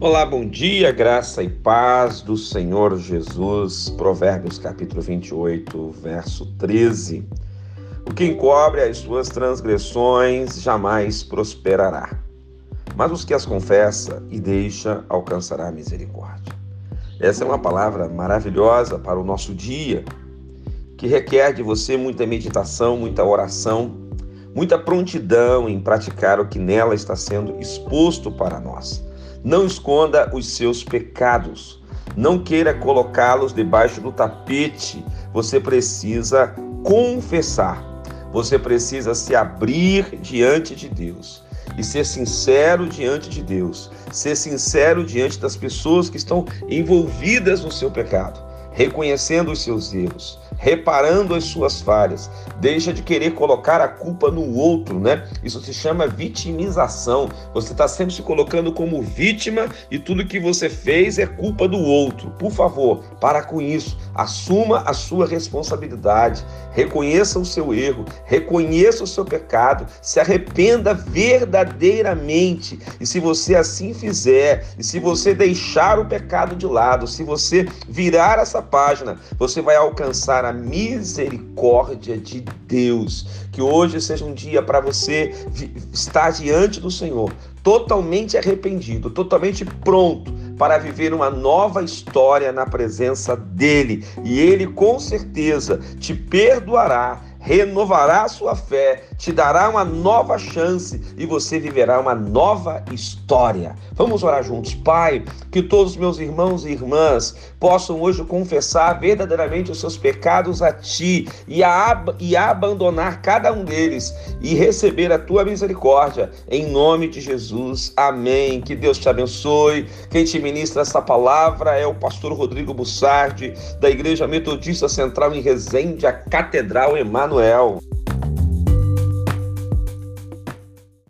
Olá, bom dia, graça e paz do Senhor Jesus. Provérbios capítulo 28, verso 13. O que encobre as suas transgressões jamais prosperará, mas os que as confessa e deixa alcançará misericórdia. Essa é uma palavra maravilhosa para o nosso dia, que requer de você muita meditação, muita oração, muita prontidão em praticar o que nela está sendo exposto para nós. Não esconda os seus pecados. Não queira colocá-los debaixo do tapete. Você precisa confessar. Você precisa se abrir diante de Deus e ser sincero diante de Deus, ser sincero diante das pessoas que estão envolvidas no seu pecado, reconhecendo os seus erros, reparando as suas falhas, deixa de querer colocar a culpa no outro, né? Isso se chama vitimização. Você está sempre se colocando como vítima e tudo que você fez é culpa do outro. Por favor, para com isso. Assuma a sua responsabilidade, reconheça o seu erro, reconheça o seu pecado, se arrependa verdadeiramente. E se você assim fizer, e se você deixar o pecado de lado, se você virar essa página, você vai alcançar a misericórdia de Deus. Que hoje seja um dia para você estar diante do Senhor, totalmente arrependido, totalmente pronto para viver uma nova história na presença dele. E ele com certeza te perdoará renovará a sua fé, te dará uma nova chance e você viverá uma nova história. Vamos orar juntos. Pai, que todos meus irmãos e irmãs possam hoje confessar verdadeiramente os seus pecados a Ti e, a, e abandonar cada um deles e receber a Tua misericórdia. Em nome de Jesus. Amém. Que Deus te abençoe. Quem te ministra essa palavra é o pastor Rodrigo Bussardi, da Igreja Metodista Central em Resende, a Catedral Emmanuel. Emanuel.